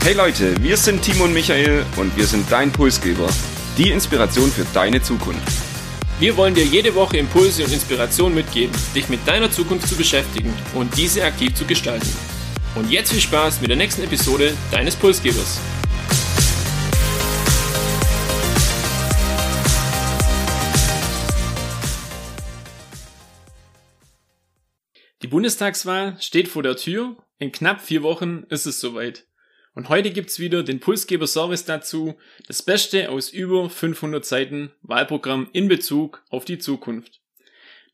Hey Leute, wir sind Timo und Michael und wir sind dein Pulsgeber. Die Inspiration für deine Zukunft. Wir wollen dir jede Woche Impulse und Inspiration mitgeben, dich mit deiner Zukunft zu beschäftigen und diese aktiv zu gestalten. Und jetzt viel Spaß mit der nächsten Episode deines Pulsgebers. Die Bundestagswahl steht vor der Tür. In knapp vier Wochen ist es soweit. Und heute gibt's wieder den Pulsgeber-Service dazu, das Beste aus über 500 Seiten Wahlprogramm in Bezug auf die Zukunft.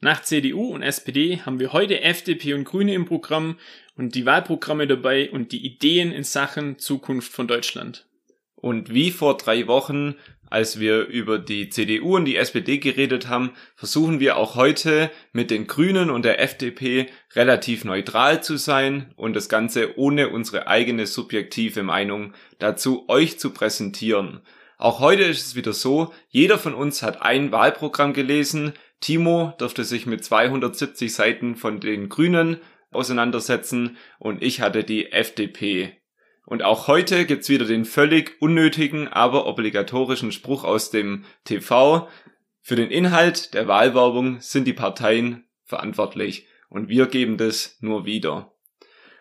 Nach CDU und SPD haben wir heute FDP und Grüne im Programm und die Wahlprogramme dabei und die Ideen in Sachen Zukunft von Deutschland. Und wie vor drei Wochen als wir über die CDU und die SPD geredet haben, versuchen wir auch heute mit den Grünen und der FDP relativ neutral zu sein und das Ganze ohne unsere eigene subjektive Meinung dazu euch zu präsentieren. Auch heute ist es wieder so, jeder von uns hat ein Wahlprogramm gelesen. Timo durfte sich mit 270 Seiten von den Grünen auseinandersetzen und ich hatte die FDP. Und auch heute gibt's wieder den völlig unnötigen, aber obligatorischen Spruch aus dem TV. Für den Inhalt der Wahlwerbung sind die Parteien verantwortlich und wir geben das nur wieder.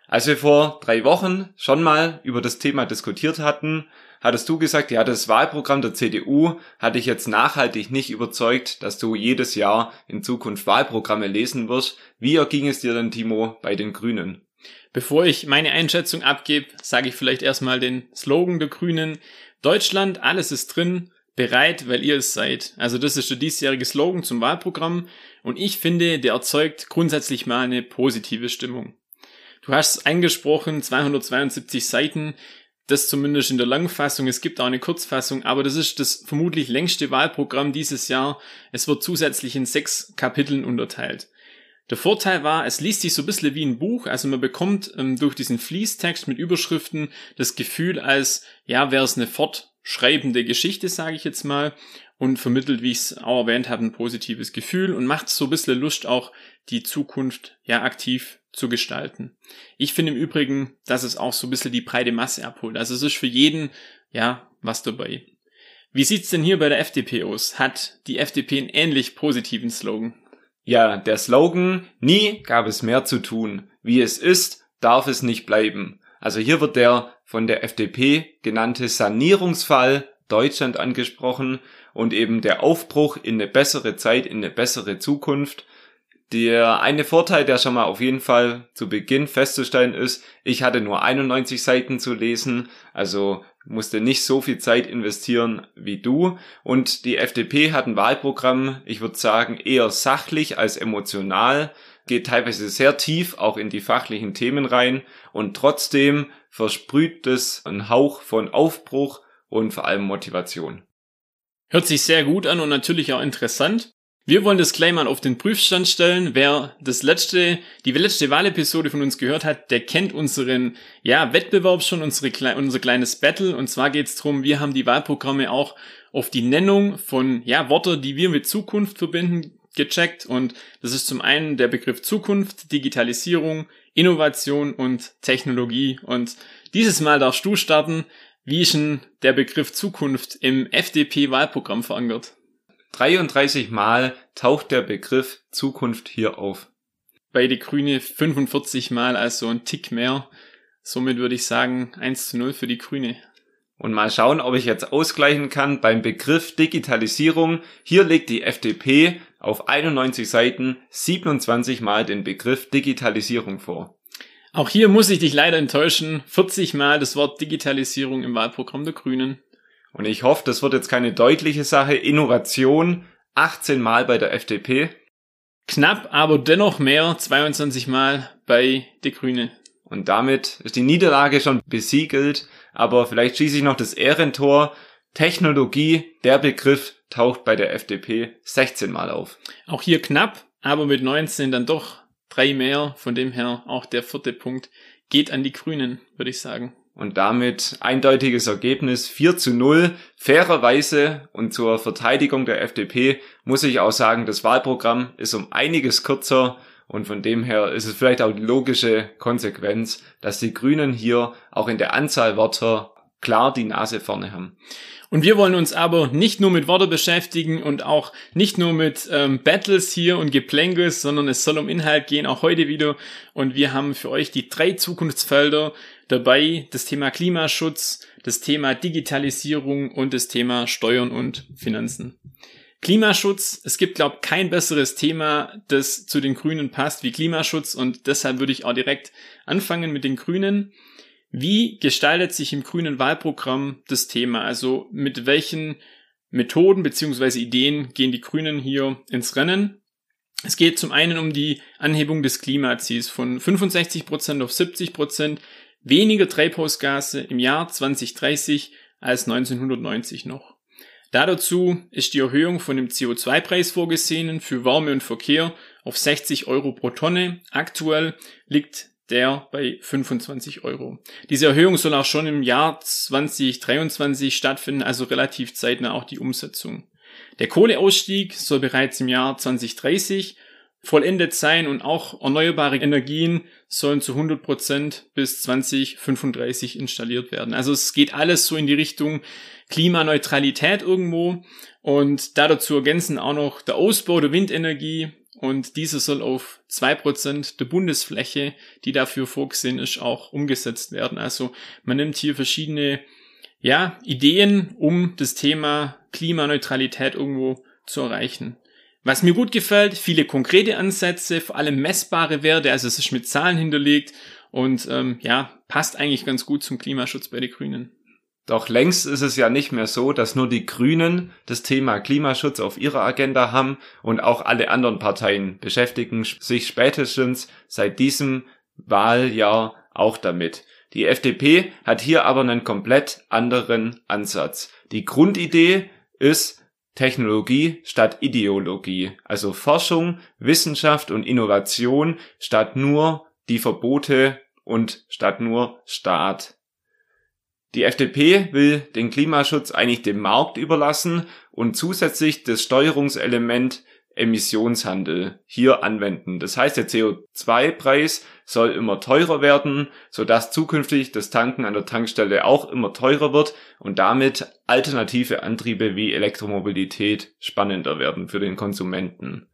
Als wir vor drei Wochen schon mal über das Thema diskutiert hatten, hattest du gesagt, ja, das Wahlprogramm der CDU hat dich jetzt nachhaltig nicht überzeugt, dass du jedes Jahr in Zukunft Wahlprogramme lesen wirst. Wie erging es dir denn, Timo, bei den Grünen? Bevor ich meine Einschätzung abgebe, sage ich vielleicht erstmal den Slogan der Grünen. Deutschland, alles ist drin, bereit, weil ihr es seid. Also das ist der diesjährige Slogan zum Wahlprogramm und ich finde, der erzeugt grundsätzlich mal eine positive Stimmung. Du hast es angesprochen, 272 Seiten, das zumindest in der Langfassung. Es gibt auch eine Kurzfassung, aber das ist das vermutlich längste Wahlprogramm dieses Jahr. Es wird zusätzlich in sechs Kapiteln unterteilt. Der Vorteil war, es liest sich so ein bisschen wie ein Buch, also man bekommt ähm, durch diesen Fließtext mit Überschriften das Gefühl, als ja, wäre es eine fortschreibende Geschichte, sage ich jetzt mal, und vermittelt, wie ich es auch erwähnt habe, ein positives Gefühl und macht so ein bisschen Lust, auch die Zukunft ja aktiv zu gestalten. Ich finde im Übrigen, dass es auch so ein bisschen die breite Masse abholt. Also es ist für jeden ja was dabei. Wie sieht's denn hier bei der FDP aus? Hat die FDP einen ähnlich positiven Slogan? Ja, der Slogan, nie gab es mehr zu tun. Wie es ist, darf es nicht bleiben. Also hier wird der von der FDP genannte Sanierungsfall Deutschland angesprochen und eben der Aufbruch in eine bessere Zeit, in eine bessere Zukunft. Der eine Vorteil, der schon mal auf jeden Fall zu Beginn festzustellen ist, ich hatte nur 91 Seiten zu lesen, also musste nicht so viel Zeit investieren wie du. Und die FDP hat ein Wahlprogramm, ich würde sagen, eher sachlich als emotional, geht teilweise sehr tief auch in die fachlichen Themen rein und trotzdem versprüht es einen Hauch von Aufbruch und vor allem Motivation. Hört sich sehr gut an und natürlich auch interessant. Wir wollen das gleich mal auf den Prüfstand stellen. Wer das letzte, die letzte Wahlepisode von uns gehört hat, der kennt unseren, ja, Wettbewerb schon, unsere, unser kleines Battle. Und zwar geht es darum, wir haben die Wahlprogramme auch auf die Nennung von, ja, Worte, die wir mit Zukunft verbinden, gecheckt. Und das ist zum einen der Begriff Zukunft, Digitalisierung, Innovation und Technologie. Und dieses Mal darfst du starten. Wie ist denn der Begriff Zukunft im FDP-Wahlprogramm verankert? 33 Mal taucht der Begriff Zukunft hier auf. Bei die Grüne 45 Mal, also ein Tick mehr. Somit würde ich sagen 1 zu 0 für die Grüne. Und mal schauen, ob ich jetzt ausgleichen kann beim Begriff Digitalisierung. Hier legt die FDP auf 91 Seiten 27 Mal den Begriff Digitalisierung vor. Auch hier muss ich dich leider enttäuschen. 40 Mal das Wort Digitalisierung im Wahlprogramm der Grünen. Und ich hoffe, das wird jetzt keine deutliche Sache. Innovation 18 Mal bei der FDP. Knapp, aber dennoch mehr, 22 Mal bei der Grüne. Und damit ist die Niederlage schon besiegelt. Aber vielleicht schieße ich noch das Ehrentor. Technologie, der Begriff taucht bei der FDP 16 Mal auf. Auch hier knapp, aber mit 19 dann doch drei mehr. Von dem her auch der vierte Punkt geht an die Grünen, würde ich sagen und damit eindeutiges Ergebnis 4 zu 0. Fairerweise und zur Verteidigung der FDP muss ich auch sagen, das Wahlprogramm ist um einiges kürzer Und von dem her ist es vielleicht auch die logische Konsequenz, dass die Grünen hier auch in der Anzahl Wörter klar die Nase vorne haben. Und wir wollen uns aber nicht nur mit Worte beschäftigen und auch nicht nur mit ähm, Battles hier und Geplänkels, sondern es soll um Inhalt gehen, auch heute wieder. Und wir haben für euch die drei Zukunftsfelder dabei, das Thema Klimaschutz, das Thema Digitalisierung und das Thema Steuern und Finanzen. Klimaschutz, es gibt, glaube kein besseres Thema, das zu den Grünen passt wie Klimaschutz und deshalb würde ich auch direkt anfangen mit den Grünen. Wie gestaltet sich im grünen Wahlprogramm das Thema? Also mit welchen Methoden beziehungsweise Ideen gehen die Grünen hier ins Rennen? Es geht zum einen um die Anhebung des Klimaziels von 65% auf 70%, weniger Treibhausgase im Jahr 2030 als 1990 noch. dazu ist die Erhöhung von dem CO2-Preis vorgesehen für Wärme und Verkehr auf 60 Euro pro Tonne. Aktuell liegt der bei 25 Euro. Diese Erhöhung soll auch schon im Jahr 2023 stattfinden, also relativ zeitnah auch die Umsetzung. Der Kohleausstieg soll bereits im Jahr 2030 vollendet sein und auch erneuerbare Energien sollen zu 100 Prozent bis 2035 installiert werden. Also es geht alles so in die Richtung Klimaneutralität irgendwo und da dazu ergänzen auch noch der Ausbau der Windenergie, und diese soll auf zwei Prozent der Bundesfläche, die dafür vorgesehen ist, auch umgesetzt werden. Also man nimmt hier verschiedene ja, Ideen, um das Thema Klimaneutralität irgendwo zu erreichen. Was mir gut gefällt, viele konkrete Ansätze, vor allem messbare Werte, also es ist mit Zahlen hinterlegt und ähm, ja, passt eigentlich ganz gut zum Klimaschutz bei den Grünen. Doch längst ist es ja nicht mehr so, dass nur die Grünen das Thema Klimaschutz auf ihrer Agenda haben und auch alle anderen Parteien beschäftigen sich spätestens seit diesem Wahljahr auch damit. Die FDP hat hier aber einen komplett anderen Ansatz. Die Grundidee ist Technologie statt Ideologie, also Forschung, Wissenschaft und Innovation statt nur die Verbote und statt nur Staat. Die FDP will den Klimaschutz eigentlich dem Markt überlassen und zusätzlich das Steuerungselement Emissionshandel hier anwenden. Das heißt, der CO2-Preis soll immer teurer werden, sodass zukünftig das Tanken an der Tankstelle auch immer teurer wird und damit alternative Antriebe wie Elektromobilität spannender werden für den Konsumenten.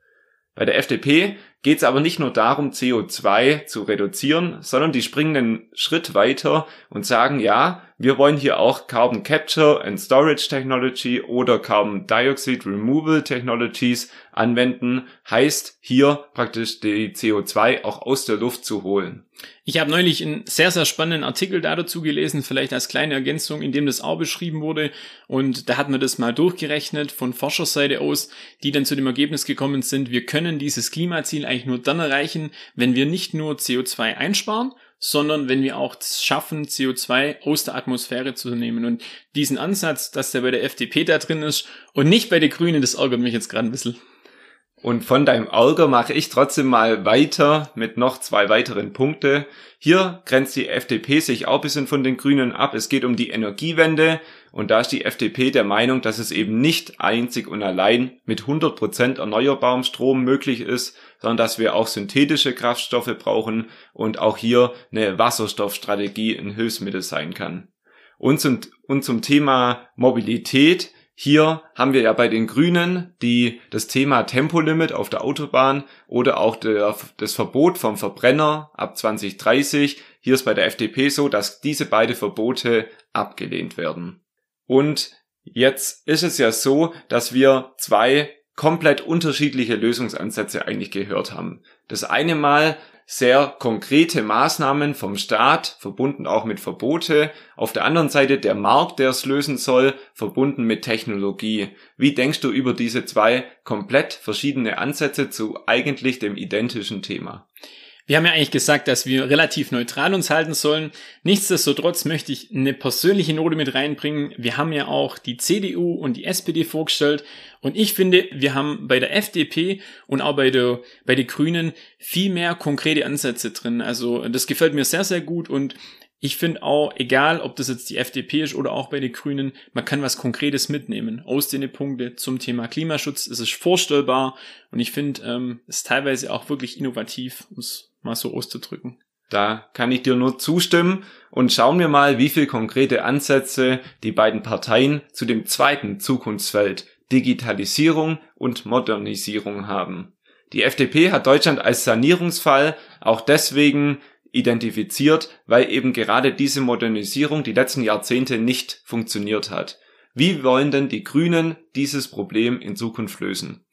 Bei der FDP geht es aber nicht nur darum, CO2 zu reduzieren, sondern die springen einen Schritt weiter und sagen, ja, wir wollen hier auch Carbon Capture and Storage Technology oder Carbon Dioxide Removal Technologies anwenden, heißt hier praktisch die CO2 auch aus der Luft zu holen. Ich habe neulich einen sehr, sehr spannenden Artikel dazu gelesen, vielleicht als kleine Ergänzung, in dem das auch beschrieben wurde. Und da hat man das mal durchgerechnet von Forscherseite aus, die dann zu dem Ergebnis gekommen sind, wir können dieses Klimaziel eigentlich nur dann erreichen, wenn wir nicht nur CO2 einsparen, sondern wenn wir auch schaffen, CO2 aus der Atmosphäre zu nehmen. Und diesen Ansatz, dass der bei der FDP da drin ist und nicht bei den Grünen, das ärgert mich jetzt gerade ein bisschen. Und von deinem Ärger mache ich trotzdem mal weiter mit noch zwei weiteren Punkte. Hier grenzt die FDP sich auch ein bisschen von den Grünen ab. Es geht um die Energiewende und da ist die FDP der Meinung, dass es eben nicht einzig und allein mit 100 Prozent erneuerbarem Strom möglich ist, sondern dass wir auch synthetische Kraftstoffe brauchen und auch hier eine Wasserstoffstrategie ein Hilfsmittel sein kann. Und zum, und zum Thema Mobilität hier haben wir ja bei den Grünen die, das Thema Tempolimit auf der Autobahn oder auch der, das Verbot vom Verbrenner ab 2030. Hier ist bei der FDP so, dass diese beiden Verbote abgelehnt werden. Und jetzt ist es ja so, dass wir zwei komplett unterschiedliche Lösungsansätze eigentlich gehört haben. Das eine Mal sehr konkrete Maßnahmen vom Staat, verbunden auch mit Verbote. Auf der anderen Seite der Markt, der es lösen soll, verbunden mit Technologie. Wie denkst du über diese zwei komplett verschiedene Ansätze zu eigentlich dem identischen Thema? Wir haben ja eigentlich gesagt, dass wir relativ neutral uns halten sollen. Nichtsdestotrotz möchte ich eine persönliche Note mit reinbringen. Wir haben ja auch die CDU und die SPD vorgestellt. Und ich finde, wir haben bei der FDP und auch bei der, bei den Grünen viel mehr konkrete Ansätze drin. Also das gefällt mir sehr, sehr gut und ich finde auch, egal ob das jetzt die FDP ist oder auch bei den Grünen, man kann was Konkretes mitnehmen aus den Punkten zum Thema Klimaschutz. Es ist vorstellbar und ich finde ähm, es teilweise auch wirklich innovativ, um es mal so auszudrücken. Da kann ich dir nur zustimmen und schauen wir mal, wie viel konkrete Ansätze die beiden Parteien zu dem zweiten Zukunftsfeld Digitalisierung und Modernisierung haben. Die FDP hat Deutschland als Sanierungsfall auch deswegen identifiziert, weil eben gerade diese Modernisierung die letzten Jahrzehnte nicht funktioniert hat. Wie wollen denn die Grünen dieses Problem in Zukunft lösen?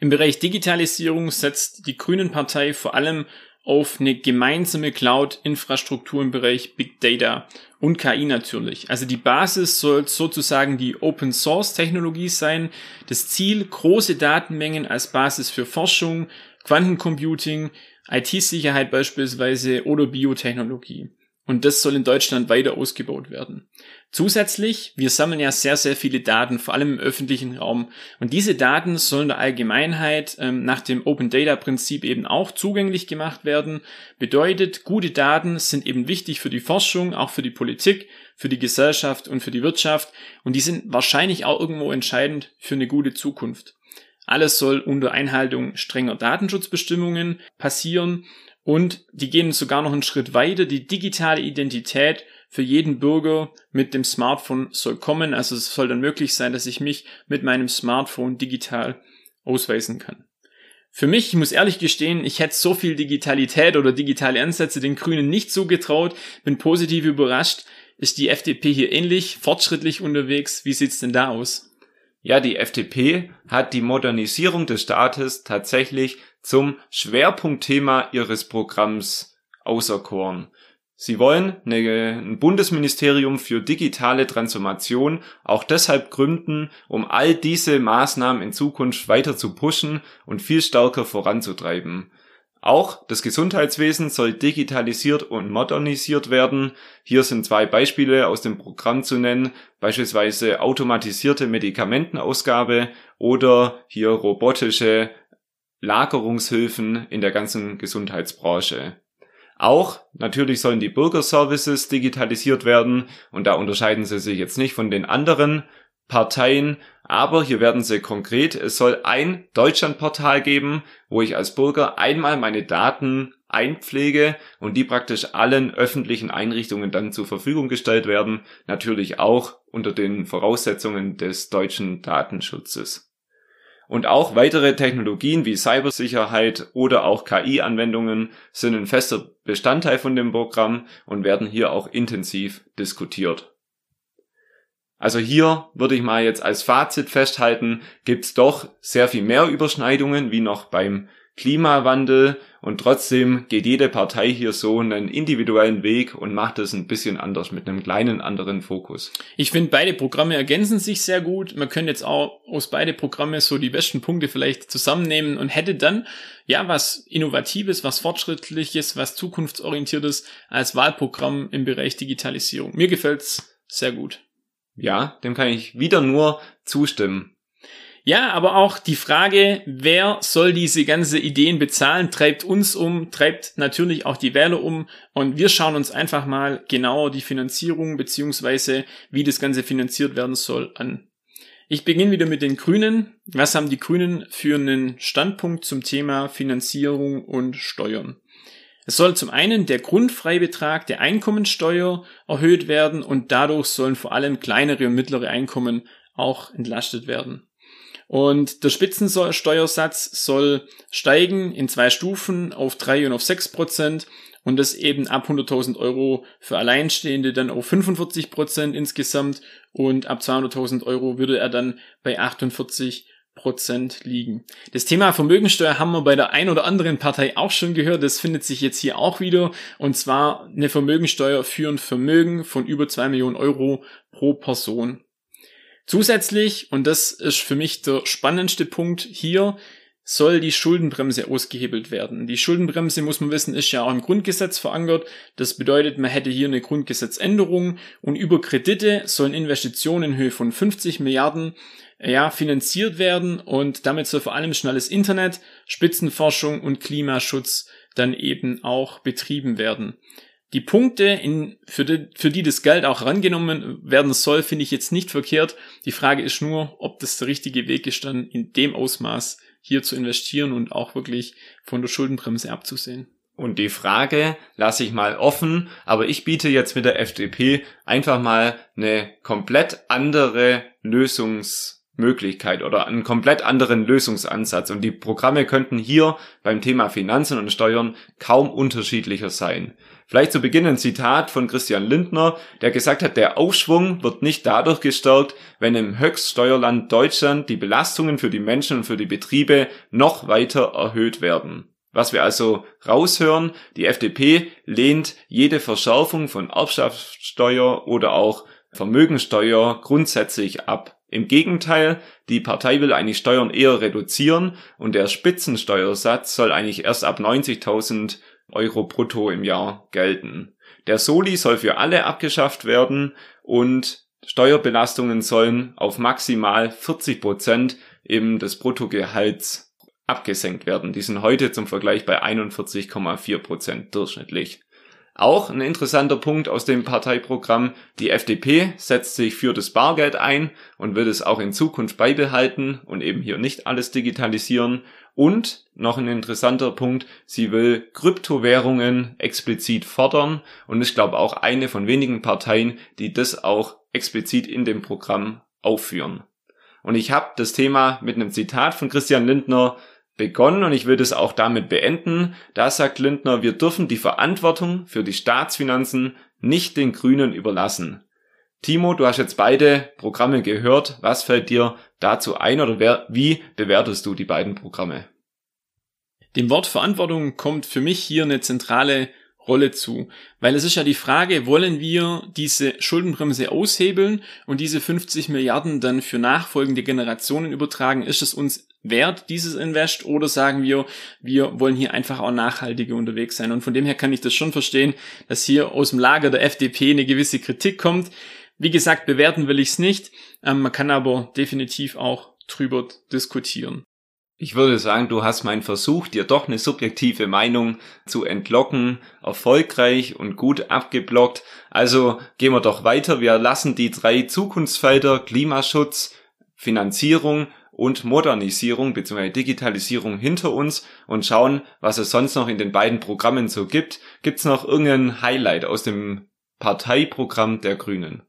Im Bereich Digitalisierung setzt die Grünen Partei vor allem auf eine gemeinsame Cloud-Infrastruktur im Bereich Big Data und KI natürlich. Also die Basis soll sozusagen die Open Source Technologie sein. Das Ziel, große Datenmengen als Basis für Forschung, Quantencomputing, IT-Sicherheit beispielsweise oder Biotechnologie. Und das soll in Deutschland weiter ausgebaut werden. Zusätzlich, wir sammeln ja sehr, sehr viele Daten, vor allem im öffentlichen Raum. Und diese Daten sollen der Allgemeinheit ähm, nach dem Open Data Prinzip eben auch zugänglich gemacht werden. Bedeutet, gute Daten sind eben wichtig für die Forschung, auch für die Politik, für die Gesellschaft und für die Wirtschaft. Und die sind wahrscheinlich auch irgendwo entscheidend für eine gute Zukunft. Alles soll unter Einhaltung strenger Datenschutzbestimmungen passieren und die gehen sogar noch einen Schritt weiter. Die digitale Identität für jeden Bürger mit dem Smartphone soll kommen. Also es soll dann möglich sein, dass ich mich mit meinem Smartphone digital ausweisen kann. Für mich, ich muss ehrlich gestehen, ich hätte so viel Digitalität oder digitale Ansätze den Grünen nicht zugetraut, bin positiv überrascht. Ist die FDP hier ähnlich fortschrittlich unterwegs? Wie sieht's denn da aus? Ja, die FDP hat die Modernisierung des Staates tatsächlich zum Schwerpunktthema ihres Programms auserkoren. Sie wollen ein Bundesministerium für digitale Transformation auch deshalb gründen, um all diese Maßnahmen in Zukunft weiter zu pushen und viel stärker voranzutreiben. Auch das Gesundheitswesen soll digitalisiert und modernisiert werden. Hier sind zwei Beispiele aus dem Programm zu nennen, beispielsweise automatisierte Medikamentenausgabe oder hier robotische Lagerungshilfen in der ganzen Gesundheitsbranche. Auch natürlich sollen die Bürgerservices digitalisiert werden und da unterscheiden sie sich jetzt nicht von den anderen Parteien, aber hier werden sie konkret. Es soll ein Deutschlandportal geben, wo ich als Bürger einmal meine Daten einpflege und die praktisch allen öffentlichen Einrichtungen dann zur Verfügung gestellt werden, natürlich auch unter den Voraussetzungen des deutschen Datenschutzes. Und auch weitere Technologien wie Cybersicherheit oder auch KI-Anwendungen sind ein fester Bestandteil von dem Programm und werden hier auch intensiv diskutiert. Also hier würde ich mal jetzt als Fazit festhalten, gibt's doch sehr viel mehr Überschneidungen wie noch beim Klimawandel und trotzdem geht jede Partei hier so einen individuellen Weg und macht es ein bisschen anders mit einem kleinen anderen Fokus. Ich finde, beide Programme ergänzen sich sehr gut. Man könnte jetzt auch aus beide Programme so die besten Punkte vielleicht zusammennehmen und hätte dann ja was Innovatives, was Fortschrittliches, was Zukunftsorientiertes als Wahlprogramm im Bereich Digitalisierung. Mir gefällt's sehr gut. Ja, dem kann ich wieder nur zustimmen. Ja, aber auch die Frage, wer soll diese ganze Ideen bezahlen, treibt uns um, treibt natürlich auch die Wähler um und wir schauen uns einfach mal genauer die Finanzierung beziehungsweise wie das Ganze finanziert werden soll an. Ich beginne wieder mit den Grünen. Was haben die Grünen für einen Standpunkt zum Thema Finanzierung und Steuern? Es soll zum einen der Grundfreibetrag der Einkommensteuer erhöht werden und dadurch sollen vor allem kleinere und mittlere Einkommen auch entlastet werden. Und der Spitzensteuersatz soll steigen in zwei Stufen auf drei und auf sechs Prozent und das eben ab 100.000 Euro für Alleinstehende dann auf 45 Prozent insgesamt und ab 200.000 Euro würde er dann bei 48 Prozent liegen. Das Thema Vermögensteuer haben wir bei der ein oder anderen Partei auch schon gehört. Das findet sich jetzt hier auch wieder. Und zwar eine Vermögensteuer für ein Vermögen von über zwei Millionen Euro pro Person. Zusätzlich, und das ist für mich der spannendste Punkt hier, soll die Schuldenbremse ausgehebelt werden. Die Schuldenbremse, muss man wissen, ist ja auch im Grundgesetz verankert. Das bedeutet, man hätte hier eine Grundgesetzänderung und über Kredite sollen Investitionen in Höhe von 50 Milliarden ja, finanziert werden und damit soll vor allem schnelles Internet, Spitzenforschung und Klimaschutz dann eben auch betrieben werden. Die Punkte, in, für, die, für die das Geld auch rangenommen werden soll, finde ich jetzt nicht verkehrt. Die Frage ist nur, ob das der richtige Weg ist, dann in dem Ausmaß hier zu investieren und auch wirklich von der Schuldenbremse abzusehen. Und die Frage lasse ich mal offen, aber ich biete jetzt mit der FDP einfach mal eine komplett andere Lösungsmöglichkeit oder einen komplett anderen Lösungsansatz. Und die Programme könnten hier beim Thema Finanzen und Steuern kaum unterschiedlicher sein. Vielleicht zu Beginn ein Zitat von Christian Lindner, der gesagt hat, der Aufschwung wird nicht dadurch gestärkt, wenn im Höchststeuerland Deutschland die Belastungen für die Menschen und für die Betriebe noch weiter erhöht werden. Was wir also raushören, die FDP lehnt jede Verschärfung von Erbschaftssteuer oder auch Vermögensteuer grundsätzlich ab. Im Gegenteil, die Partei will eigentlich Steuern eher reduzieren und der Spitzensteuersatz soll eigentlich erst ab 90.000 Euro brutto im Jahr gelten. Der Soli soll für alle abgeschafft werden und Steuerbelastungen sollen auf maximal 40 Prozent eben des Bruttogehalts abgesenkt werden. Die sind heute zum Vergleich bei 41,4 Prozent durchschnittlich. Auch ein interessanter Punkt aus dem Parteiprogramm. Die FDP setzt sich für das Bargeld ein und wird es auch in Zukunft beibehalten und eben hier nicht alles digitalisieren. Und noch ein interessanter Punkt, sie will Kryptowährungen explizit fordern und ich glaube auch eine von wenigen Parteien, die das auch explizit in dem Programm aufführen. Und ich habe das Thema mit einem Zitat von Christian Lindner begonnen und ich will das auch damit beenden. Da sagt Lindner, wir dürfen die Verantwortung für die Staatsfinanzen nicht den Grünen überlassen. Timo, du hast jetzt beide Programme gehört. Was fällt dir dazu ein oder wer, wie bewertest du die beiden Programme? Dem Wort Verantwortung kommt für mich hier eine zentrale Rolle zu. Weil es ist ja die Frage, wollen wir diese Schuldenbremse aushebeln und diese 50 Milliarden dann für nachfolgende Generationen übertragen? Ist es uns wert, dieses Invest, oder sagen wir, wir wollen hier einfach auch nachhaltiger unterwegs sein. Und von dem her kann ich das schon verstehen, dass hier aus dem Lager der FDP eine gewisse Kritik kommt. Wie gesagt, bewerten will ich es nicht. Ähm, man kann aber definitiv auch drüber diskutieren. Ich würde sagen, du hast meinen Versuch, dir doch eine subjektive Meinung zu entlocken, erfolgreich und gut abgeblockt. Also gehen wir doch weiter. Wir lassen die drei Zukunftsfelder Klimaschutz, Finanzierung und Modernisierung bzw. Digitalisierung hinter uns und schauen, was es sonst noch in den beiden Programmen so gibt. Gibt es noch irgendein Highlight aus dem Parteiprogramm der Grünen?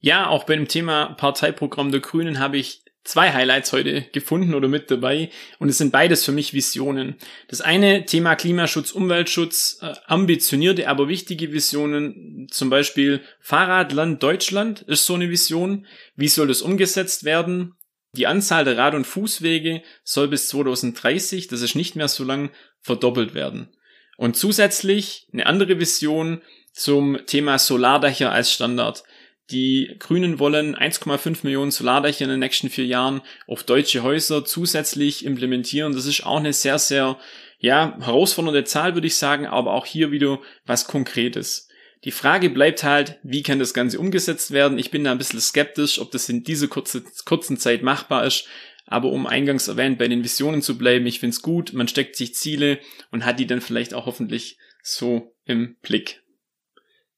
Ja, auch bei dem Thema Parteiprogramm der Grünen habe ich zwei Highlights heute gefunden oder mit dabei und es sind beides für mich Visionen. Das eine Thema Klimaschutz, Umweltschutz, äh, ambitionierte, aber wichtige Visionen, zum Beispiel Fahrradland Deutschland ist so eine Vision. Wie soll das umgesetzt werden? Die Anzahl der Rad- und Fußwege soll bis 2030, das ist nicht mehr so lang, verdoppelt werden. Und zusätzlich eine andere Vision zum Thema Solardächer als Standard. Die Grünen wollen 1,5 Millionen Solardächer in den nächsten vier Jahren auf deutsche Häuser zusätzlich implementieren. Das ist auch eine sehr, sehr, ja, herausfordernde Zahl, würde ich sagen, aber auch hier wieder was Konkretes. Die Frage bleibt halt, wie kann das Ganze umgesetzt werden? Ich bin da ein bisschen skeptisch, ob das in dieser kurze, kurzen Zeit machbar ist. Aber um eingangs erwähnt, bei den Visionen zu bleiben, ich finde es gut, man steckt sich Ziele und hat die dann vielleicht auch hoffentlich so im Blick.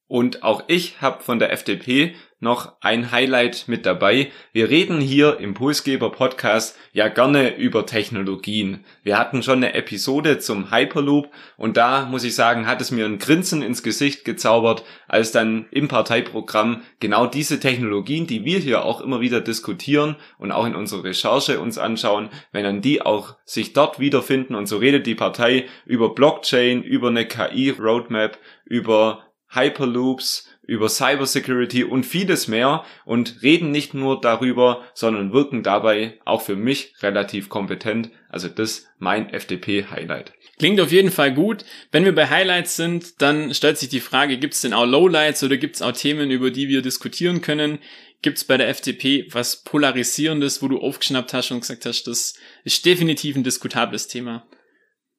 Und auch ich habe von der FDP noch ein Highlight mit dabei. Wir reden hier im Pulsgeber Podcast ja gerne über Technologien. Wir hatten schon eine Episode zum Hyperloop und da muss ich sagen, hat es mir ein Grinsen ins Gesicht gezaubert, als dann im Parteiprogramm genau diese Technologien, die wir hier auch immer wieder diskutieren und auch in unserer Recherche uns anschauen, wenn dann die auch sich dort wiederfinden und so redet die Partei über Blockchain, über eine KI Roadmap, über Hyperloops, über Cybersecurity und vieles mehr und reden nicht nur darüber, sondern wirken dabei auch für mich relativ kompetent. Also das mein FDP-Highlight. Klingt auf jeden Fall gut. Wenn wir bei Highlights sind, dann stellt sich die Frage, gibt es denn auch Lowlights oder gibt es auch Themen, über die wir diskutieren können? Gibt es bei der FDP was Polarisierendes, wo du aufgeschnappt hast und gesagt hast, das ist definitiv ein diskutables Thema?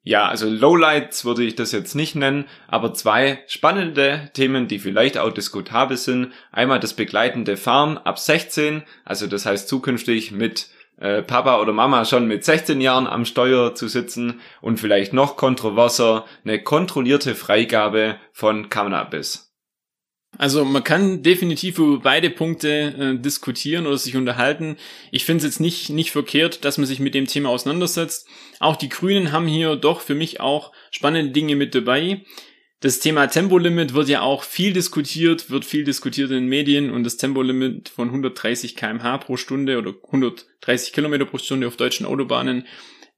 Ja, also Lowlights würde ich das jetzt nicht nennen, aber zwei spannende Themen, die vielleicht auch diskutabel sind. Einmal das begleitende Fahren ab 16, also das heißt zukünftig mit äh, Papa oder Mama schon mit 16 Jahren am Steuer zu sitzen und vielleicht noch kontroverser eine kontrollierte Freigabe von Cannabis. Also man kann definitiv über beide Punkte äh, diskutieren oder sich unterhalten. Ich finde es jetzt nicht, nicht verkehrt, dass man sich mit dem Thema auseinandersetzt. Auch die Grünen haben hier doch für mich auch spannende Dinge mit dabei. Das Thema Tempolimit wird ja auch viel diskutiert, wird viel diskutiert in den Medien und das Tempolimit von 130 kmh pro Stunde oder 130 Kilometer pro Stunde auf deutschen Autobahnen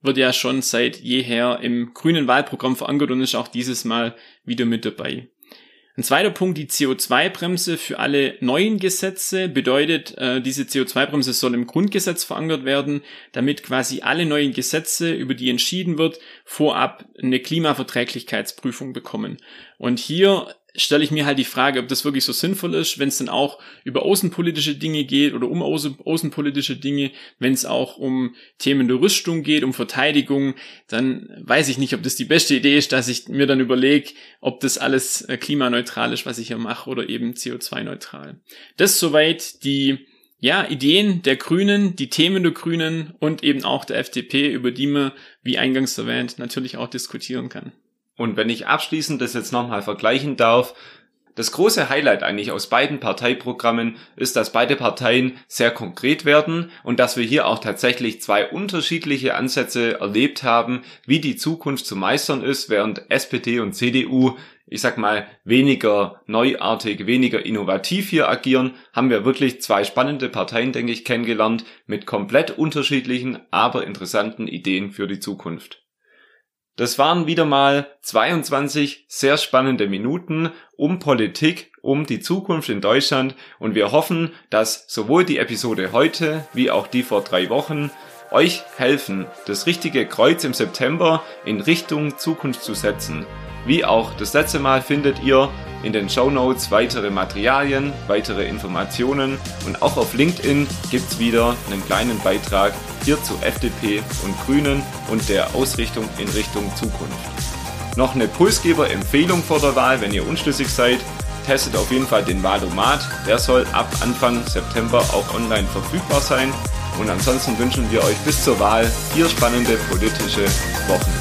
wird ja schon seit jeher im grünen Wahlprogramm verankert und ist auch dieses Mal wieder mit dabei. Ein zweiter Punkt, die CO2-Bremse für alle neuen Gesetze bedeutet, äh, diese CO2-Bremse soll im Grundgesetz verankert werden, damit quasi alle neuen Gesetze, über die entschieden wird, vorab eine Klimaverträglichkeitsprüfung bekommen. Und hier stelle ich mir halt die Frage, ob das wirklich so sinnvoll ist, wenn es dann auch über außenpolitische Dinge geht oder um außen, außenpolitische Dinge, wenn es auch um Themen der Rüstung geht, um Verteidigung, dann weiß ich nicht, ob das die beste Idee ist, dass ich mir dann überlege, ob das alles äh, klimaneutral ist, was ich hier mache oder eben CO2-neutral. Das soweit die ja, Ideen der Grünen, die Themen der Grünen und eben auch der FDP, über die man, wie eingangs erwähnt, natürlich auch diskutieren kann. Und wenn ich abschließend das jetzt nochmal vergleichen darf, das große Highlight eigentlich aus beiden Parteiprogrammen ist, dass beide Parteien sehr konkret werden und dass wir hier auch tatsächlich zwei unterschiedliche Ansätze erlebt haben, wie die Zukunft zu meistern ist, während SPD und CDU, ich sag mal, weniger neuartig, weniger innovativ hier agieren, haben wir wirklich zwei spannende Parteien, denke ich, kennengelernt mit komplett unterschiedlichen, aber interessanten Ideen für die Zukunft. Das waren wieder mal 22 sehr spannende Minuten um Politik, um die Zukunft in Deutschland und wir hoffen, dass sowohl die Episode heute wie auch die vor drei Wochen euch helfen, das richtige Kreuz im September in Richtung Zukunft zu setzen. Wie auch das letzte Mal findet ihr in den Show Notes weitere Materialien, weitere Informationen und auch auf LinkedIn gibt's wieder einen kleinen Beitrag hier zu FDP und Grünen und der Ausrichtung in Richtung Zukunft. Noch eine Pulsgeber-Empfehlung vor der Wahl, wenn ihr unschlüssig seid, testet auf jeden Fall den Wahlomat. Der soll ab Anfang September auch online verfügbar sein. Und ansonsten wünschen wir euch bis zur Wahl vier spannende politische Wochen.